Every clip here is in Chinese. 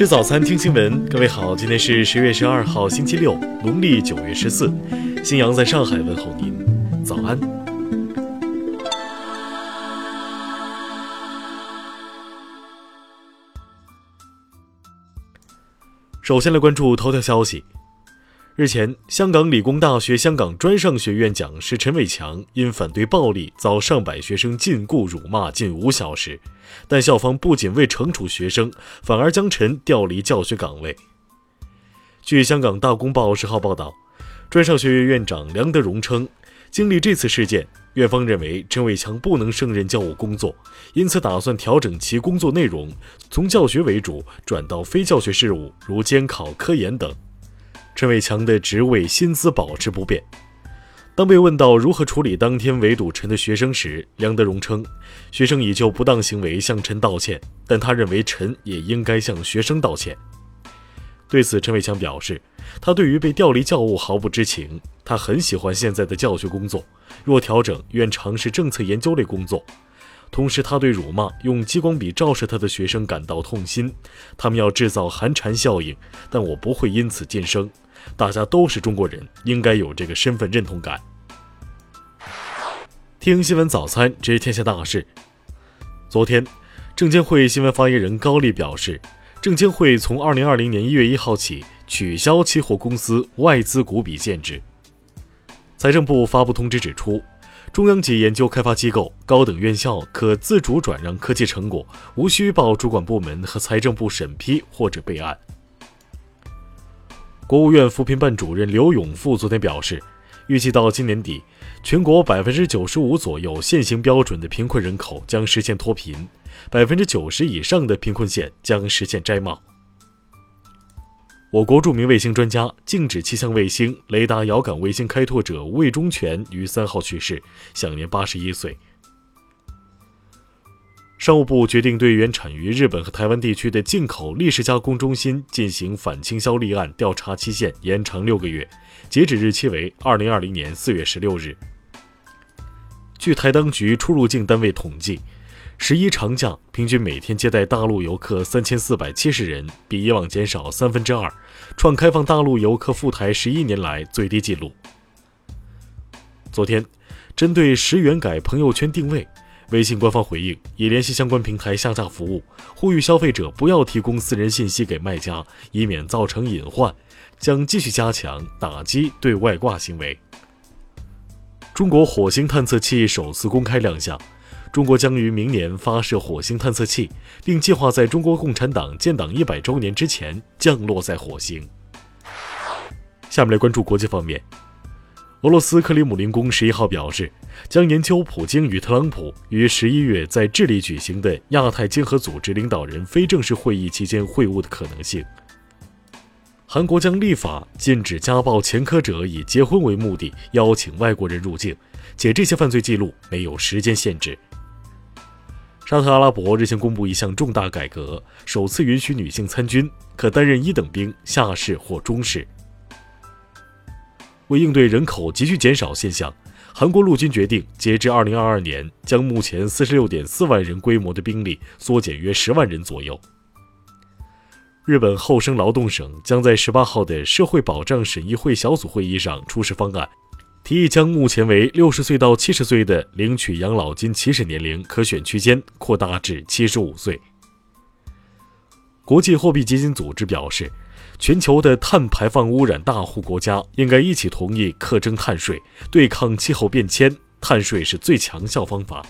吃早餐，听新闻。各位好，今天是十月十二号，星期六，农历九月十四。新阳在上海问候您，早安。首先来关注头条消息。日前，香港理工大学香港专上学院讲师陈伟强因反对暴力遭上百学生禁锢辱骂近五小时，但校方不仅未惩处学生，反而将陈调离教学岗位。据香港大公报十号报道，专上学院院长梁德荣称，经历这次事件，院方认为陈伟强不能胜任教务工作，因此打算调整其工作内容，从教学为主转到非教学事务，如监考、科研等。陈伟强的职位薪资保持不变。当被问到如何处理当天围堵陈的学生时，梁德荣称，学生已就不当行为向陈道歉，但他认为陈也应该向学生道歉。对此，陈伟强表示，他对于被调离教务毫不知情，他很喜欢现在的教学工作，若调整，愿尝试政策研究类工作。同时，他对辱骂用激光笔照射他的学生感到痛心，他们要制造寒蝉效应，但我不会因此晋升。大家都是中国人，应该有这个身份认同感。听新闻早餐知天下大事。昨天，证监会新闻发言人高丽表示，证监会从二零二零年一月一号起取消期货公司外资股比限制。财政部发布通知指出，中央级研究开发机构、高等院校可自主转让科技成果，无需报主管部门和财政部审批或者备案。国务院扶贫办主任刘永富昨天表示，预计到今年底，全国百分之九十五左右现行标准的贫困人口将实现脱贫，百分之九十以上的贫困县将实现摘帽。我国著名卫星专家、静止气象卫星、雷达遥感卫星开拓者魏忠全于三号去世，享年八十一岁。商务部决定对原产于日本和台湾地区的进口立式加工中心进行反倾销立案调查期限延长六个月，截止日期为二零二零年四月十六日。据台当局出入境单位统计，十一长假平均每天接待大陆游客三千四百七十人，比以往减少三分之二，创开放大陆游客赴台十一年来最低纪录。昨天，针对十元改朋友圈定位。微信官方回应，已联系相关平台下架服务，呼吁消费者不要提供私人信息给卖家，以免造成隐患，将继续加强打击对外挂行为。中国火星探测器首次公开亮相，中国将于明年发射火星探测器，并计划在中国共产党建党一百周年之前降落在火星。下面来关注国际方面。俄罗斯克里姆林宫十一号表示，将研究普京与特朗普于十一月在智利举行的亚太经合组织领导人非正式会议期间会晤的可能性。韩国将立法禁止家暴前科者以结婚为目的邀请外国人入境，且这些犯罪记录没有时间限制。沙特阿拉伯日前公布一项重大改革，首次允许女性参军，可担任一等兵、下士或中士。为应对人口急剧减少现象，韩国陆军决定，截至二零二二年，将目前四十六点四万人规模的兵力缩减约十万人左右。日本厚生劳动省将在十八号的社会保障审议会小组会议上出示方案，提议将目前为六十岁到七十岁的领取养老金起始年龄可选区间扩大至七十五岁。国际货币基金组织表示。全球的碳排放污染大户国家应该一起同意课征碳税，对抗气候变迁，碳税是最强效方法。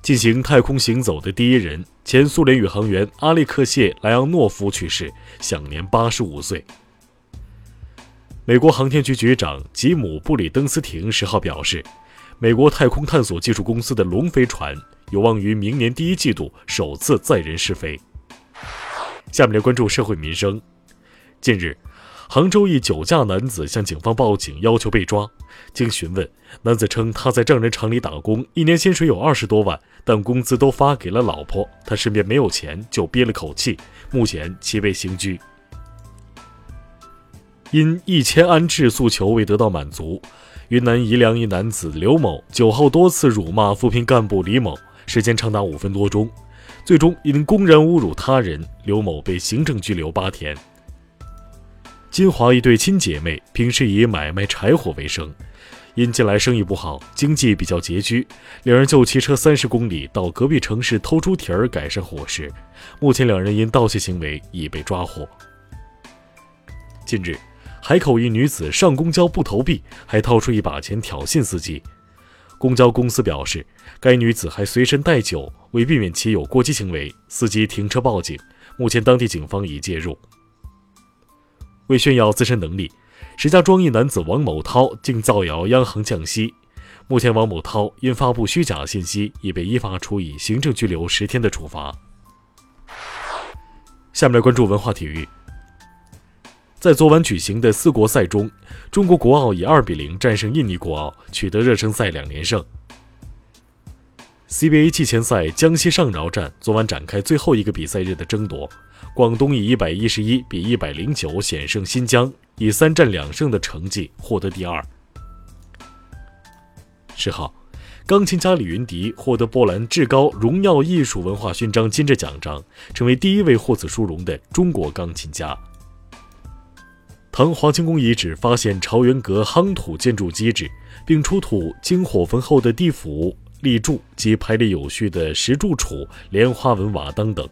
进行太空行走的第一人，前苏联宇航员阿列克谢·莱昂诺夫去世，享年八十五岁。美国航天局局长吉姆·布里登斯廷十号表示，美国太空探索技术公司的龙飞船有望于明年第一季度首次载人试飞。下面来关注社会民生。近日，杭州一酒驾男子向警方报警，要求被抓。经询问，男子称他在丈人厂里打工，一年薪水有二十多万，但工资都发给了老婆，他身边没有钱，就憋了口气。目前其被刑拘。因一千安置诉求未得到满足，云南彝良一男子刘某酒后多次辱骂扶贫干部李某，时间长达五分多钟。最终因公然侮辱他人，刘某被行政拘留八天。金华一对亲姐妹平时以买卖柴火为生，因近来生意不好，经济比较拮据，两人就骑车三十公里到隔壁城市偷猪蹄儿改善伙食。目前两人因盗窃行为已被抓获。近日，海口一女子上公交不投币，还掏出一把钱挑衅司机。公交公司表示，该女子还随身带酒，为避免其有过激行为，司机停车报警。目前，当地警方已介入。为炫耀自身能力，石家庄一男子王某涛竟造谣央行降息。目前，王某涛因发布虚假信息，已被依法处以行政拘留十天的处罚。下面来关注文化体育。在昨晚举行的四国赛中，中国国奥以二比零战胜印尼国奥，取得热身赛两连胜。CBA 季前赛江西上饶站昨晚展开最后一个比赛日的争夺，广东以一百一十一比一百零九险胜新疆，以三战两胜的成绩获得第二。十号，钢琴家李云迪获得波兰至高荣耀艺术文化勋章金质奖章，成为第一位获此殊荣的中国钢琴家。唐华清宫遗址发现朝元阁夯土建筑基址，并出土经火焚后的地府、立柱及排列有序的石柱础、莲花纹瓦当等。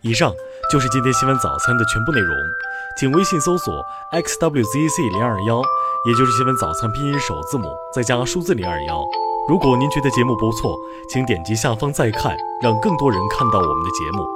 以上就是今天新闻早餐的全部内容，请微信搜索 xwzc 零二幺，也就是新闻早餐拼音首字母再加数字零二幺。如果您觉得节目不错，请点击下方再看，让更多人看到我们的节目。